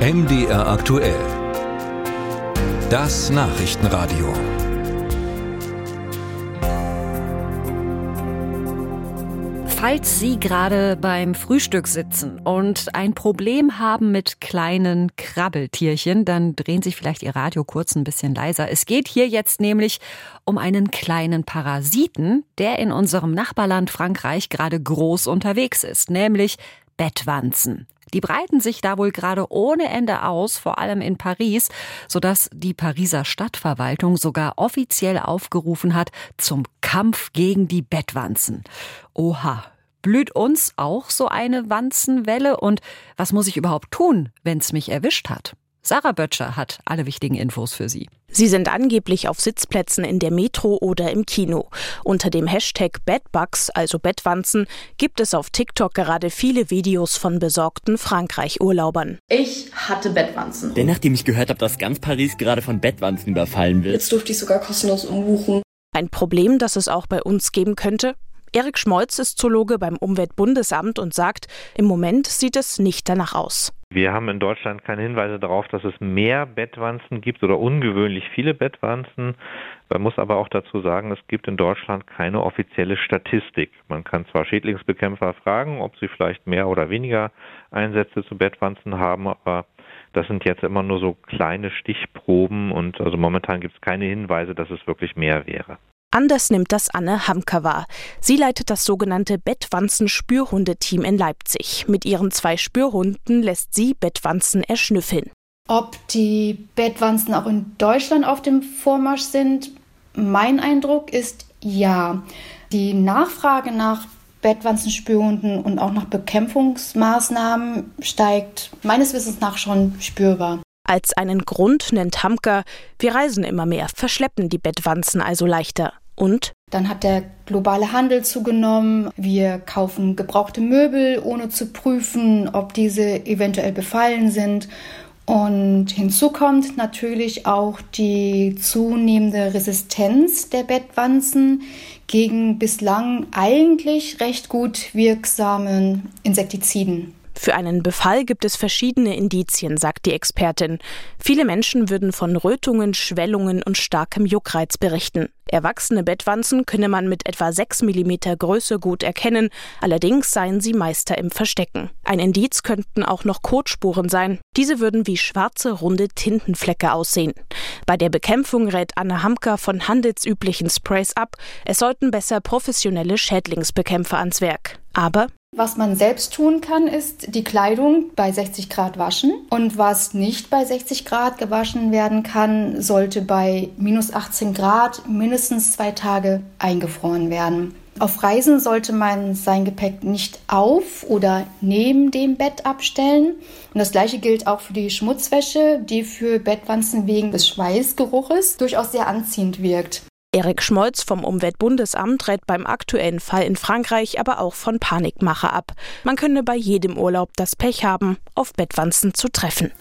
MDR aktuell. Das Nachrichtenradio. Falls Sie gerade beim Frühstück sitzen und ein Problem haben mit kleinen Krabbeltierchen, dann drehen Sie vielleicht Ihr Radio kurz ein bisschen leiser. Es geht hier jetzt nämlich um einen kleinen Parasiten, der in unserem Nachbarland Frankreich gerade groß unterwegs ist, nämlich Bettwanzen. Die breiten sich da wohl gerade ohne Ende aus, vor allem in Paris, sodass die Pariser Stadtverwaltung sogar offiziell aufgerufen hat zum Kampf gegen die Bettwanzen. Oha. Blüht uns auch so eine Wanzenwelle und was muss ich überhaupt tun, wenn's mich erwischt hat? Sarah Böttcher hat alle wichtigen Infos für Sie. Sie sind angeblich auf Sitzplätzen in der Metro oder im Kino. Unter dem Hashtag Bedbugs, also Bettwanzen, gibt es auf TikTok gerade viele Videos von besorgten Frankreich-Urlaubern. Ich hatte Bettwanzen. Denn nachdem ich gehört habe, dass ganz Paris gerade von Bettwanzen überfallen wird. Jetzt durfte ich sogar kostenlos umbuchen. Ein Problem, das es auch bei uns geben könnte? Erik Schmolz ist Zoologe beim Umweltbundesamt und sagt, im Moment sieht es nicht danach aus. Wir haben in Deutschland keine Hinweise darauf, dass es mehr Bettwanzen gibt oder ungewöhnlich viele Bettwanzen. Man muss aber auch dazu sagen, es gibt in Deutschland keine offizielle Statistik. Man kann zwar Schädlingsbekämpfer fragen, ob sie vielleicht mehr oder weniger Einsätze zu Bettwanzen haben, aber das sind jetzt immer nur so kleine Stichproben und also momentan gibt es keine Hinweise, dass es wirklich mehr wäre. Anders nimmt das Anne Hamker wahr. Sie leitet das sogenannte Bettwanzen-Spürhundeteam in Leipzig. Mit ihren zwei Spürhunden lässt sie Bettwanzen erschnüffeln. Ob die Bettwanzen auch in Deutschland auf dem Vormarsch sind, mein Eindruck ist ja. Die Nachfrage nach Bettwanzenspürhunden und auch nach Bekämpfungsmaßnahmen steigt meines Wissens nach schon spürbar. Als einen Grund nennt Hamker, wir reisen immer mehr, verschleppen die Bettwanzen also leichter. Und? Dann hat der globale Handel zugenommen. Wir kaufen gebrauchte Möbel, ohne zu prüfen, ob diese eventuell befallen sind. Und hinzu kommt natürlich auch die zunehmende Resistenz der Bettwanzen gegen bislang eigentlich recht gut wirksamen Insektiziden. Für einen Befall gibt es verschiedene Indizien, sagt die Expertin. Viele Menschen würden von Rötungen, Schwellungen und starkem Juckreiz berichten. Erwachsene Bettwanzen könne man mit etwa 6 mm Größe gut erkennen, allerdings seien sie Meister im Verstecken. Ein Indiz könnten auch noch Kotspuren sein. Diese würden wie schwarze, runde Tintenflecke aussehen. Bei der Bekämpfung rät Anne Hamker von handelsüblichen Sprays ab, es sollten besser professionelle Schädlingsbekämpfer ans Werk. Aber was man selbst tun kann, ist die Kleidung bei 60 Grad waschen. Und was nicht bei 60 Grad gewaschen werden kann, sollte bei minus 18 Grad mindestens zwei Tage eingefroren werden. Auf Reisen sollte man sein Gepäck nicht auf oder neben dem Bett abstellen. Und das gleiche gilt auch für die Schmutzwäsche, die für Bettwanzen wegen des Schweißgeruches durchaus sehr anziehend wirkt. Erik Schmolz vom Umweltbundesamt rät beim aktuellen Fall in Frankreich aber auch von Panikmache ab. Man könne bei jedem Urlaub das Pech haben, auf Bettwanzen zu treffen.